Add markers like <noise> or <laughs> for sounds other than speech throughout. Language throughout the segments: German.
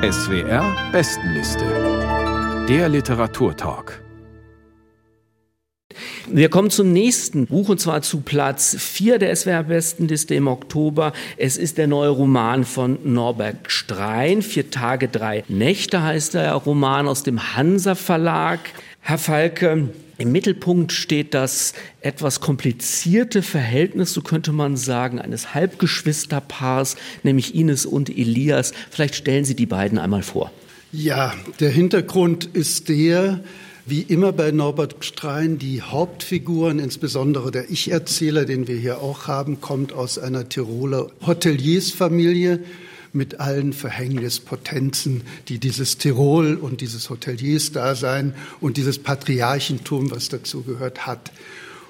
SWR Bestenliste. Der Literaturtalk. Wir kommen zum nächsten Buch und zwar zu Platz 4 der SWR-Bestenliste im Oktober. Es ist der neue Roman von Norbert Strein. Vier Tage, drei Nächte heißt der Roman aus dem Hansa Verlag. Herr Falke, im Mittelpunkt steht das etwas komplizierte Verhältnis, so könnte man sagen, eines Halbgeschwisterpaars, nämlich Ines und Elias. Vielleicht stellen Sie die beiden einmal vor. Ja, der Hintergrund ist der, wie immer bei Norbert Strein, die Hauptfiguren, insbesondere der Ich-Erzähler, den wir hier auch haben, kommt aus einer Tiroler Hoteliersfamilie mit allen Verhängnispotenzen, die dieses Tirol und dieses Hoteliersdasein und dieses Patriarchentum, was dazu gehört, hat.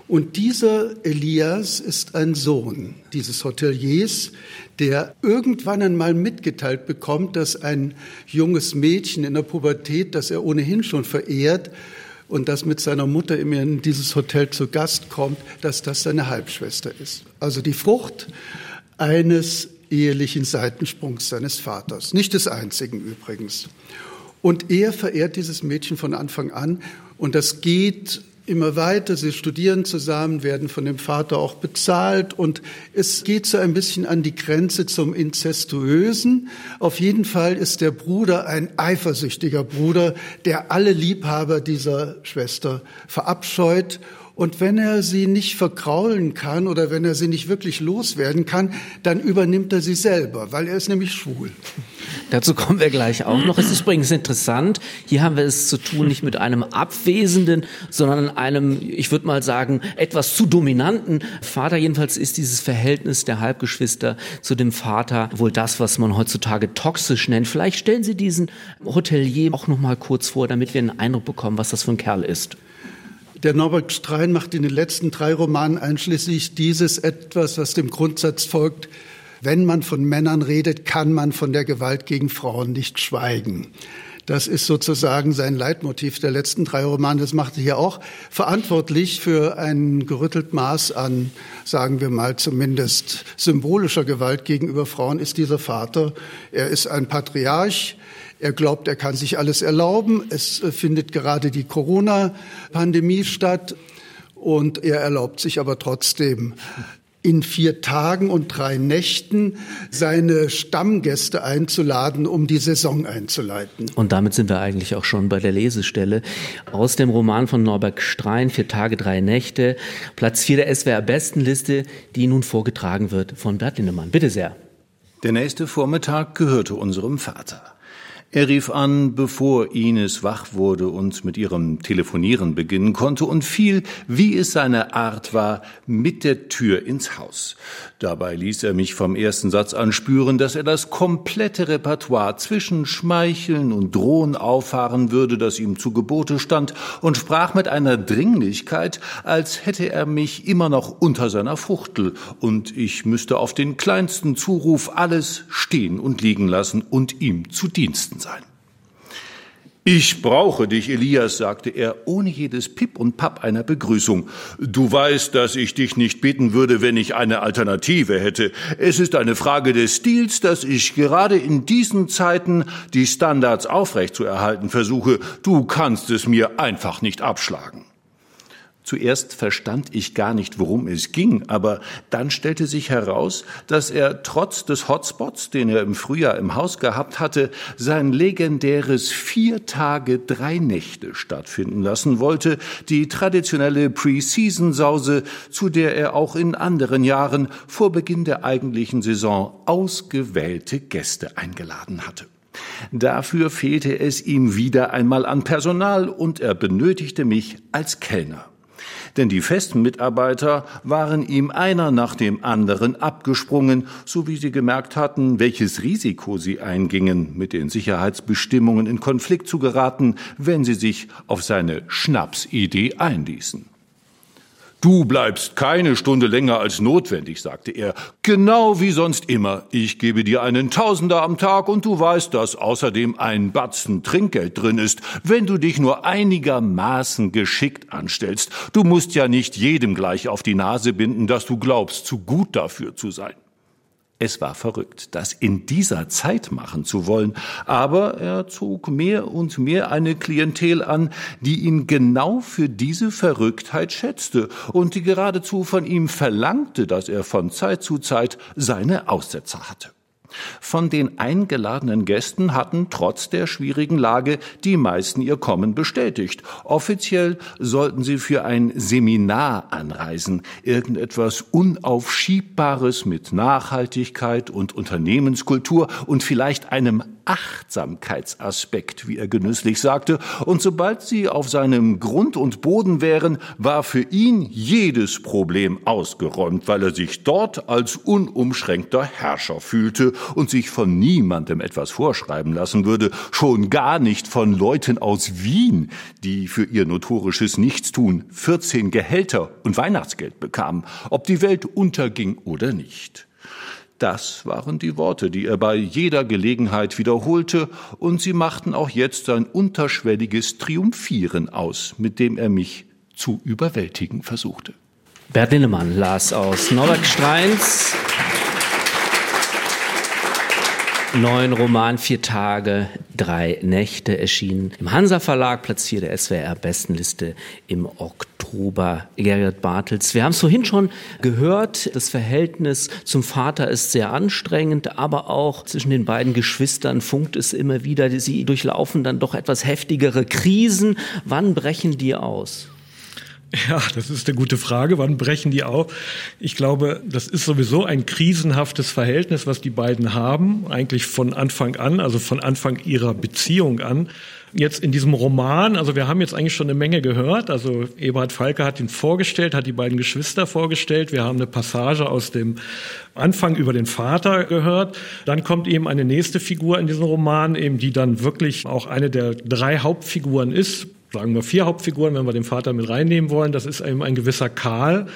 Und dieser Elias ist ein Sohn dieses Hoteliers, der irgendwann einmal mitgeteilt bekommt, dass ein junges Mädchen in der Pubertät, das er ohnehin schon verehrt und das mit seiner Mutter in dieses Hotel zu Gast kommt, dass das seine Halbschwester ist. Also die Frucht eines ehelichen Seitensprungs seines Vaters. Nicht des einzigen übrigens. Und er verehrt dieses Mädchen von Anfang an und das geht immer weiter. Sie studieren zusammen, werden von dem Vater auch bezahlt und es geht so ein bisschen an die Grenze zum Inzestuösen. Auf jeden Fall ist der Bruder ein eifersüchtiger Bruder, der alle Liebhaber dieser Schwester verabscheut und wenn er sie nicht verkraulen kann oder wenn er sie nicht wirklich loswerden kann, dann übernimmt er sie selber, weil er ist nämlich schwul. <laughs> Dazu kommen wir gleich auch noch. Es ist übrigens interessant, hier haben wir es zu tun nicht mit einem abwesenden, sondern einem, ich würde mal sagen, etwas zu dominanten Vater. Jedenfalls ist dieses Verhältnis der Halbgeschwister zu dem Vater wohl das, was man heutzutage toxisch nennt. Vielleicht stellen Sie diesen Hotelier auch noch mal kurz vor, damit wir einen Eindruck bekommen, was das für ein Kerl ist. Der Norbert Strein macht in den letzten drei Romanen einschließlich dieses etwas, was dem Grundsatz folgt, wenn man von Männern redet, kann man von der Gewalt gegen Frauen nicht schweigen. Das ist sozusagen sein Leitmotiv der letzten drei Romane. Das macht er hier auch verantwortlich für ein gerüttelt Maß an, sagen wir mal, zumindest symbolischer Gewalt gegenüber Frauen ist dieser Vater. Er ist ein Patriarch. Er glaubt, er kann sich alles erlauben. Es äh, findet gerade die Corona-Pandemie statt. Und er erlaubt sich aber trotzdem in vier Tagen und drei Nächten seine Stammgäste einzuladen, um die Saison einzuleiten. Und damit sind wir eigentlich auch schon bei der Lesestelle aus dem Roman von Norbert Strein, Vier Tage, drei Nächte, Platz vier der SWR-Bestenliste, die nun vorgetragen wird von Bert Lindemann. Bitte sehr. Der nächste Vormittag gehörte unserem Vater. Er rief an, bevor Ines wach wurde und mit ihrem Telefonieren beginnen konnte und fiel, wie es seine Art war, mit der Tür ins Haus. Dabei ließ er mich vom ersten Satz an spüren, dass er das komplette Repertoire zwischen Schmeicheln und Drohen auffahren würde, das ihm zu Gebote stand, und sprach mit einer Dringlichkeit, als hätte er mich immer noch unter seiner Fuchtel, und ich müsste auf den kleinsten Zuruf alles stehen und liegen lassen und ihm zu Diensten sein. Ich brauche dich, Elias, sagte er, ohne jedes Pip und Papp einer Begrüßung. Du weißt, dass ich dich nicht bitten würde, wenn ich eine Alternative hätte. Es ist eine Frage des Stils, dass ich gerade in diesen Zeiten die Standards aufrechtzuerhalten versuche. Du kannst es mir einfach nicht abschlagen. Zuerst verstand ich gar nicht, worum es ging, aber dann stellte sich heraus, dass er trotz des Hotspots, den er im Frühjahr im Haus gehabt hatte, sein legendäres vier Tage, drei Nächte stattfinden lassen wollte, die traditionelle Pre-Season-Sause, zu der er auch in anderen Jahren vor Beginn der eigentlichen Saison ausgewählte Gäste eingeladen hatte. Dafür fehlte es ihm wieder einmal an Personal und er benötigte mich als Kellner denn die festen Mitarbeiter waren ihm einer nach dem anderen abgesprungen, so wie sie gemerkt hatten, welches Risiko sie eingingen, mit den Sicherheitsbestimmungen in Konflikt zu geraten, wenn sie sich auf seine Schnapsidee einließen. Du bleibst keine Stunde länger als notwendig, sagte er, genau wie sonst immer. Ich gebe dir einen Tausender am Tag und du weißt, dass außerdem ein Batzen Trinkgeld drin ist, wenn du dich nur einigermaßen geschickt anstellst. Du musst ja nicht jedem gleich auf die Nase binden, dass du glaubst, zu gut dafür zu sein. Es war verrückt, das in dieser Zeit machen zu wollen, aber er zog mehr und mehr eine Klientel an, die ihn genau für diese Verrücktheit schätzte und die geradezu von ihm verlangte, dass er von Zeit zu Zeit seine Aussetzer hatte. Von den eingeladenen Gästen hatten trotz der schwierigen Lage die meisten ihr Kommen bestätigt. Offiziell sollten sie für ein Seminar anreisen, irgendetwas Unaufschiebbares mit Nachhaltigkeit und Unternehmenskultur und vielleicht einem Achtsamkeitsaspekt, wie er genüsslich sagte, und sobald sie auf seinem Grund und Boden wären, war für ihn jedes Problem ausgeräumt, weil er sich dort als unumschränkter Herrscher fühlte und sich von niemandem etwas vorschreiben lassen würde, schon gar nicht von Leuten aus Wien, die für ihr notorisches Nichtstun 14 Gehälter und Weihnachtsgeld bekamen, ob die Welt unterging oder nicht. Das waren die Worte, die er bei jeder Gelegenheit wiederholte, und sie machten auch jetzt sein unterschwelliges Triumphieren aus, mit dem er mich zu überwältigen versuchte. Bert Linnemann las aus Norbert Streins neuen Roman Vier Tage, drei Nächte erschienen im Hansa Verlag, Platz 4 der SWR Bestenliste im Oktober. Gerhard Bartels, wir haben es vorhin schon gehört, das Verhältnis zum Vater ist sehr anstrengend, aber auch zwischen den beiden Geschwistern funkt es immer wieder. Sie durchlaufen dann doch etwas heftigere Krisen. Wann brechen die aus? Ja, das ist eine gute Frage. Wann brechen die auf? Ich glaube, das ist sowieso ein krisenhaftes Verhältnis, was die beiden haben, eigentlich von Anfang an, also von Anfang ihrer Beziehung an. Jetzt in diesem Roman, also wir haben jetzt eigentlich schon eine Menge gehört. Also Eberhard Falke hat ihn vorgestellt, hat die beiden Geschwister vorgestellt. Wir haben eine Passage aus dem Anfang über den Vater gehört. Dann kommt eben eine nächste Figur in diesem Roman, eben die dann wirklich auch eine der drei Hauptfiguren ist sagen wir vier Hauptfiguren, wenn wir den Vater mit reinnehmen wollen. Das ist eben ein gewisser Karl,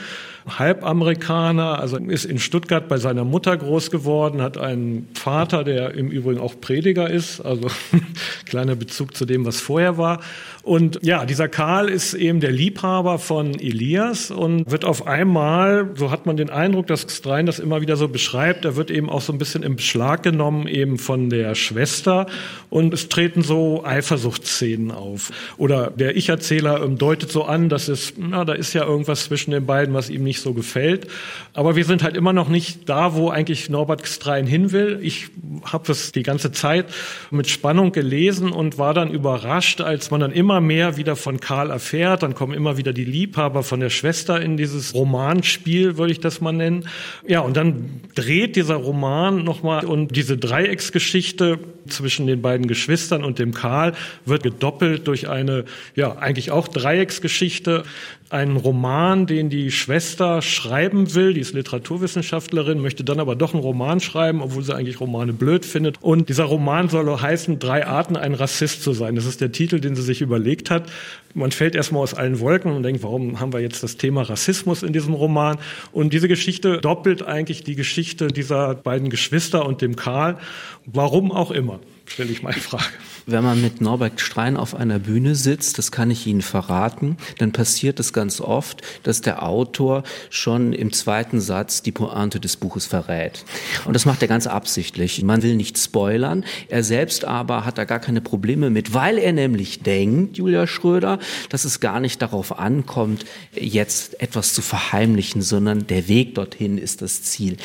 Halbamerikaner, also ist in Stuttgart bei seiner Mutter groß geworden, hat einen Vater, der im Übrigen auch Prediger ist, also <laughs> kleiner Bezug zu dem, was vorher war. Und ja, dieser Karl ist eben der Liebhaber von Elias und wird auf einmal, so hat man den Eindruck, dass Strein das immer wieder so beschreibt, er wird eben auch so ein bisschen im Beschlag genommen eben von der Schwester und es treten so Eifersuchtsszenen auf. Oder der Ich-Erzähler ähm, deutet so an, dass es, na, da ist ja irgendwas zwischen den beiden, was ihm nicht so gefällt. Aber wir sind halt immer noch nicht da, wo eigentlich Norbert Strein hin will. Ich habe das die ganze Zeit mit Spannung gelesen und war dann überrascht, als man dann immer mehr wieder von Karl erfährt. Dann kommen immer wieder die Liebhaber von der Schwester in dieses Romanspiel, würde ich das mal nennen. Ja, und dann dreht dieser Roman nochmal und diese Dreiecksgeschichte zwischen den beiden Geschwistern und dem Karl wird gedoppelt durch eine, ja, eigentlich auch Dreiecksgeschichte einen Roman, den die Schwester schreiben will. Die ist Literaturwissenschaftlerin, möchte dann aber doch einen Roman schreiben, obwohl sie eigentlich Romane blöd findet. Und dieser Roman soll heißen, drei Arten, ein Rassist zu sein. Das ist der Titel, den sie sich überlegt hat. Man fällt erstmal aus allen Wolken und denkt, warum haben wir jetzt das Thema Rassismus in diesem Roman? Und diese Geschichte doppelt eigentlich die Geschichte dieser beiden Geschwister und dem Karl. Warum auch immer, stelle ich in Frage. Wenn man mit Norbert Strein auf einer Bühne sitzt, das kann ich Ihnen verraten, dann passiert es ganz oft, dass der Autor schon im zweiten Satz die Pointe des Buches verrät. Und das macht er ganz absichtlich. Man will nicht spoilern. Er selbst aber hat da gar keine Probleme mit, weil er nämlich denkt, Julia Schröder, dass es gar nicht darauf ankommt, jetzt etwas zu verheimlichen, sondern der Weg dorthin ist das Ziel.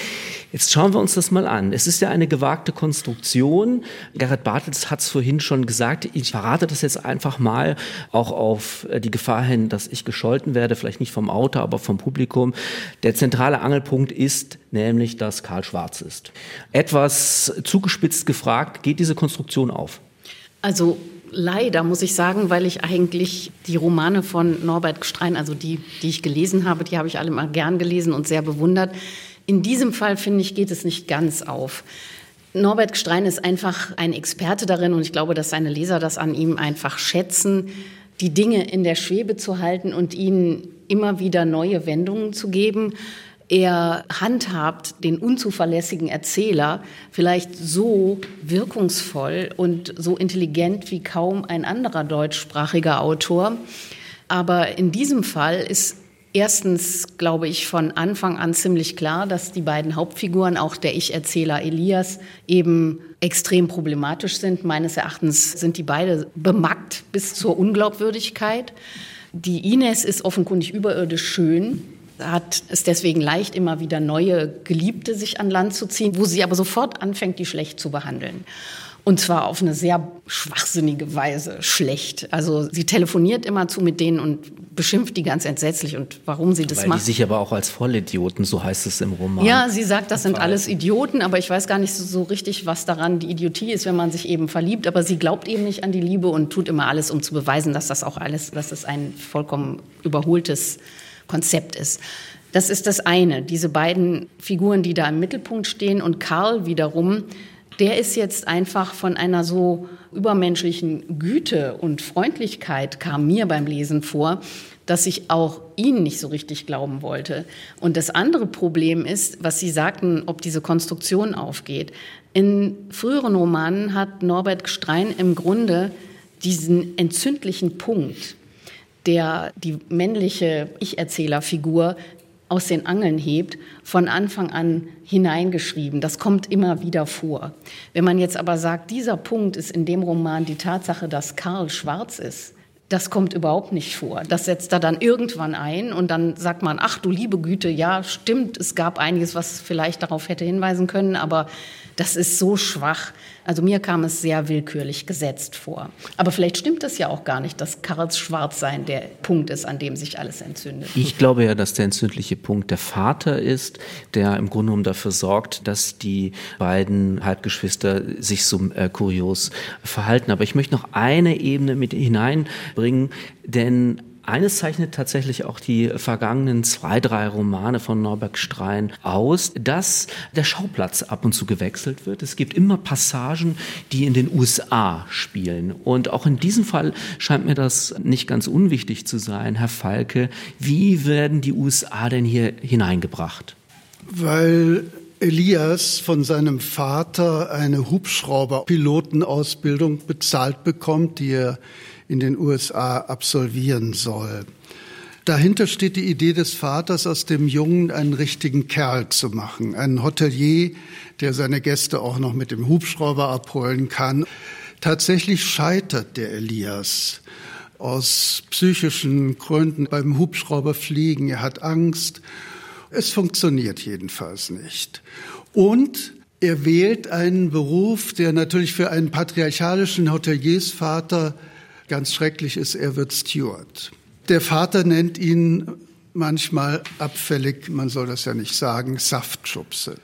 Jetzt schauen wir uns das mal an. Es ist ja eine gewagte Konstruktion. Gerhard Bartels hat es vorhin schon gesagt, ich verrate das jetzt einfach mal, auch auf äh, die Gefahr hin, dass ich gescholten werde, vielleicht nicht vom Autor, aber vom Publikum. Der zentrale Angelpunkt ist nämlich, dass Karl Schwarz ist. Etwas zugespitzt gefragt, geht diese Konstruktion auf? Also leider muss ich sagen, weil ich eigentlich die Romane von Norbert Gstrein, also die, die ich gelesen habe, die habe ich alle mal gern gelesen und sehr bewundert. In diesem Fall, finde ich, geht es nicht ganz auf. Norbert Strein ist einfach ein Experte darin und ich glaube, dass seine Leser das an ihm einfach schätzen, die Dinge in der Schwebe zu halten und ihnen immer wieder neue Wendungen zu geben. Er handhabt den unzuverlässigen Erzähler vielleicht so wirkungsvoll und so intelligent wie kaum ein anderer deutschsprachiger Autor. Aber in diesem Fall ist erstens, glaube ich, von Anfang an ziemlich klar, dass die beiden Hauptfiguren, auch der Ich-Erzähler Elias, eben extrem problematisch sind. Meines Erachtens sind die beide bemackt bis zur Unglaubwürdigkeit. Die Ines ist offenkundig überirdisch schön, hat es deswegen leicht, immer wieder neue Geliebte sich an Land zu ziehen, wo sie aber sofort anfängt, die schlecht zu behandeln. Und zwar auf eine sehr schwachsinnige Weise schlecht. Also sie telefoniert immer zu mit denen und beschimpft die ganz entsetzlich und warum sie das Weil macht. die sich aber auch als Vollidioten, so heißt es im Roman. Ja, sie sagt, das sind alles Idioten, aber ich weiß gar nicht so, so richtig, was daran die Idiotie ist, wenn man sich eben verliebt. Aber sie glaubt eben nicht an die Liebe und tut immer alles, um zu beweisen, dass das auch alles, dass es ein vollkommen überholtes Konzept ist. Das ist das eine, diese beiden Figuren, die da im Mittelpunkt stehen und Karl wiederum, der ist jetzt einfach von einer so übermenschlichen Güte und Freundlichkeit kam mir beim Lesen vor, dass ich auch ihn nicht so richtig glauben wollte. Und das andere Problem ist, was Sie sagten, ob diese Konstruktion aufgeht. In früheren Romanen hat Norbert Gstrein im Grunde diesen entzündlichen Punkt, der die männliche Ich-Erzählerfigur aus den Angeln hebt, von Anfang an hineingeschrieben. Das kommt immer wieder vor. Wenn man jetzt aber sagt, dieser Punkt ist in dem Roman die Tatsache, dass Karl schwarz ist, das kommt überhaupt nicht vor. Das setzt er dann irgendwann ein und dann sagt man, ach du liebe Güte, ja, stimmt, es gab einiges, was vielleicht darauf hätte hinweisen können, aber das ist so schwach. Also mir kam es sehr willkürlich gesetzt vor. Aber vielleicht stimmt es ja auch gar nicht, dass Karls Schwarzsein der Punkt ist, an dem sich alles entzündet. Ich glaube ja, dass der entzündliche Punkt der Vater ist, der im Grunde genommen dafür sorgt, dass die beiden Halbgeschwister sich so äh, kurios verhalten. Aber ich möchte noch eine Ebene mit hineinbringen, denn eines zeichnet tatsächlich auch die vergangenen zwei, drei Romane von Norbert Strein aus, dass der Schauplatz ab und zu gewechselt wird. Es gibt immer Passagen, die in den USA spielen. Und auch in diesem Fall scheint mir das nicht ganz unwichtig zu sein, Herr Falke. Wie werden die USA denn hier hineingebracht? Weil Elias von seinem Vater eine Hubschrauberpilotenausbildung bezahlt bekommt, die er in den USA absolvieren soll. Dahinter steht die Idee des Vaters, aus dem Jungen einen richtigen Kerl zu machen, einen Hotelier, der seine Gäste auch noch mit dem Hubschrauber abholen kann. Tatsächlich scheitert der Elias aus psychischen Gründen beim Hubschrauberfliegen. Er hat Angst. Es funktioniert jedenfalls nicht. Und er wählt einen Beruf, der natürlich für einen patriarchalischen Hoteliersvater ganz schrecklich ist, er wird Steward. Der Vater nennt ihn manchmal abfällig, man soll das ja nicht sagen, Saftschubse.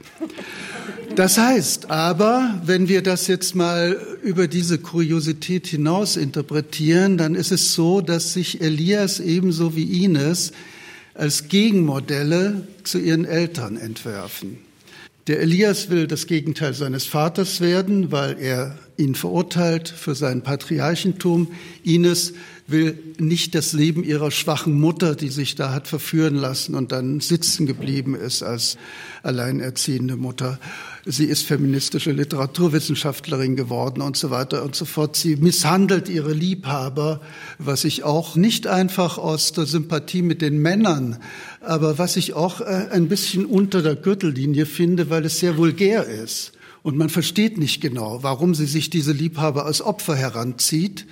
Das heißt aber, wenn wir das jetzt mal über diese Kuriosität hinaus interpretieren, dann ist es so, dass sich Elias ebenso wie Ines als Gegenmodelle zu ihren Eltern entwerfen. Der Elias will das Gegenteil seines Vaters werden, weil er ihn verurteilt für sein Patriarchentum. Ines will nicht das Leben ihrer schwachen Mutter, die sich da hat verführen lassen und dann sitzen geblieben ist als alleinerziehende Mutter. Sie ist feministische Literaturwissenschaftlerin geworden und so weiter und so fort. Sie misshandelt ihre Liebhaber, was ich auch nicht einfach aus der Sympathie mit den Männern, aber was ich auch äh, ein bisschen unter der Gürtellinie finde, weil es sehr vulgär ist. Und man versteht nicht genau, warum sie sich diese Liebhaber als Opfer heranzieht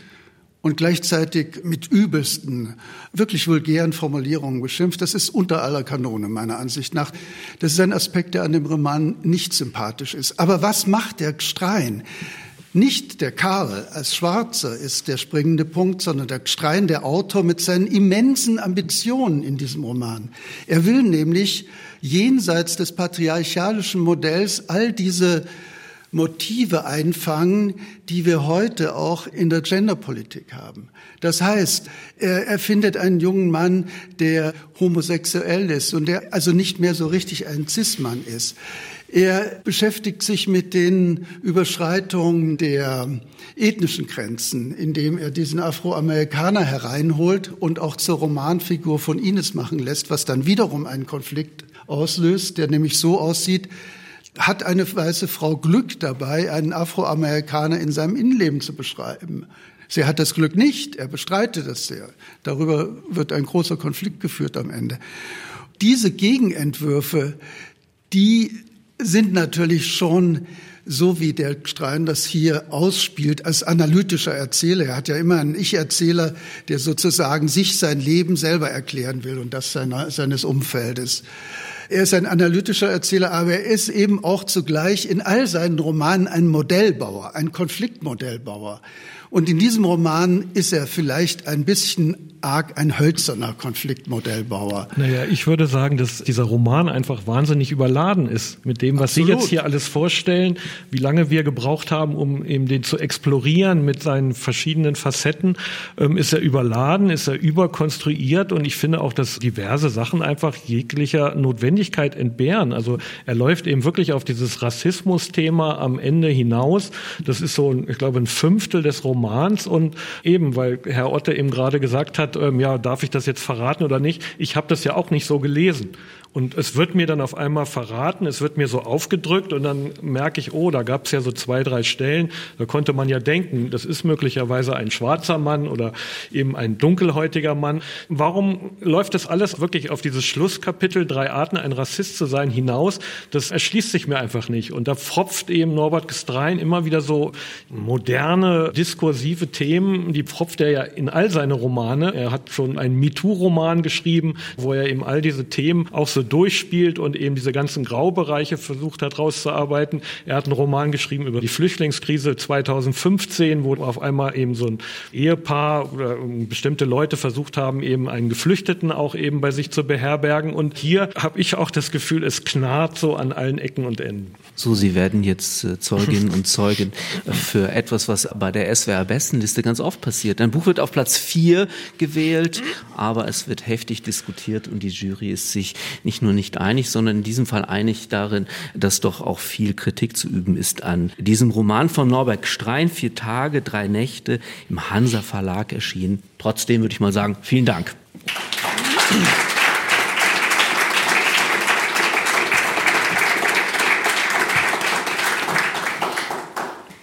und gleichzeitig mit übelsten, wirklich vulgären Formulierungen beschimpft. Das ist unter aller Kanone, meiner Ansicht nach. Das ist ein Aspekt, der an dem Roman nicht sympathisch ist. Aber was macht der Strein? Nicht der Karl als Schwarzer ist der springende Punkt, sondern der Strein, der Autor mit seinen immensen Ambitionen in diesem Roman. Er will nämlich jenseits des patriarchalischen Modells all diese Motive einfangen, die wir heute auch in der Genderpolitik haben. Das heißt, er, er findet einen jungen Mann, der homosexuell ist und der also nicht mehr so richtig ein Cis-Mann ist. Er beschäftigt sich mit den Überschreitungen der ethnischen Grenzen, indem er diesen Afroamerikaner hereinholt und auch zur Romanfigur von Ines machen lässt, was dann wiederum einen Konflikt auslöst, der nämlich so aussieht, hat eine weiße Frau Glück dabei, einen Afroamerikaner in seinem Innenleben zu beschreiben. Sie hat das Glück nicht, er bestreitet es sehr. Darüber wird ein großer Konflikt geführt am Ende. Diese Gegenentwürfe, die sind natürlich schon so wie der Strein das hier ausspielt, als analytischer Erzähler. Er hat ja immer einen Ich-Erzähler, der sozusagen sich sein Leben selber erklären will und das seiner, seines Umfeldes. Er ist ein analytischer Erzähler, aber er ist eben auch zugleich in all seinen Romanen ein Modellbauer, ein Konfliktmodellbauer. Und in diesem Roman ist er vielleicht ein bisschen arg ein hölzerner Konfliktmodellbauer. Naja, ich würde sagen, dass dieser Roman einfach wahnsinnig überladen ist mit dem, was Absolut. Sie jetzt hier alles vorstellen, wie lange wir gebraucht haben, um eben den zu explorieren mit seinen verschiedenen Facetten. Ähm, ist er überladen, ist er überkonstruiert und ich finde auch, dass diverse Sachen einfach jeglicher Notwendigkeit entbehren. Also er läuft eben wirklich auf dieses Rassismus-Thema am Ende hinaus. Das ist so, ich glaube, ein Fünftel des Romans und eben, weil Herr Otte eben gerade gesagt hat, ähm, ja, darf ich das jetzt verraten oder nicht? Ich habe das ja auch nicht so gelesen. Und es wird mir dann auf einmal verraten, es wird mir so aufgedrückt und dann merke ich, oh, da gab es ja so zwei, drei Stellen, da konnte man ja denken, das ist möglicherweise ein schwarzer Mann oder eben ein dunkelhäutiger Mann. Warum läuft das alles wirklich auf dieses Schlusskapitel, drei Arten, ein Rassist zu sein, hinaus? Das erschließt sich mir einfach nicht. Und da pfropft eben Norbert Gestrein immer wieder so moderne, diskursive Themen, die pfropft er ja in all seine Romane. Er hat schon einen MeToo-Roman geschrieben, wo er eben all diese Themen auch so durchspielt und eben diese ganzen Graubereiche versucht hat rauszuarbeiten. Er hat einen Roman geschrieben über die Flüchtlingskrise 2015, wo auf einmal eben so ein Ehepaar oder bestimmte Leute versucht haben, eben einen Geflüchteten auch eben bei sich zu beherbergen. Und hier habe ich auch das Gefühl, es knarrt so an allen Ecken und Enden. So, Sie werden jetzt äh, Zeuginnen <laughs> und Zeugen für etwas, was bei der SWR-Bestenliste ganz oft passiert. Ein Buch wird auf Platz vier gewählt, aber es wird heftig diskutiert und die Jury ist sich nicht nur nicht einig, sondern in diesem Fall einig darin, dass doch auch viel Kritik zu üben ist an diesem Roman von Norbert Strein, Vier Tage, drei Nächte, im Hansa Verlag erschienen. Trotzdem würde ich mal sagen, vielen Dank.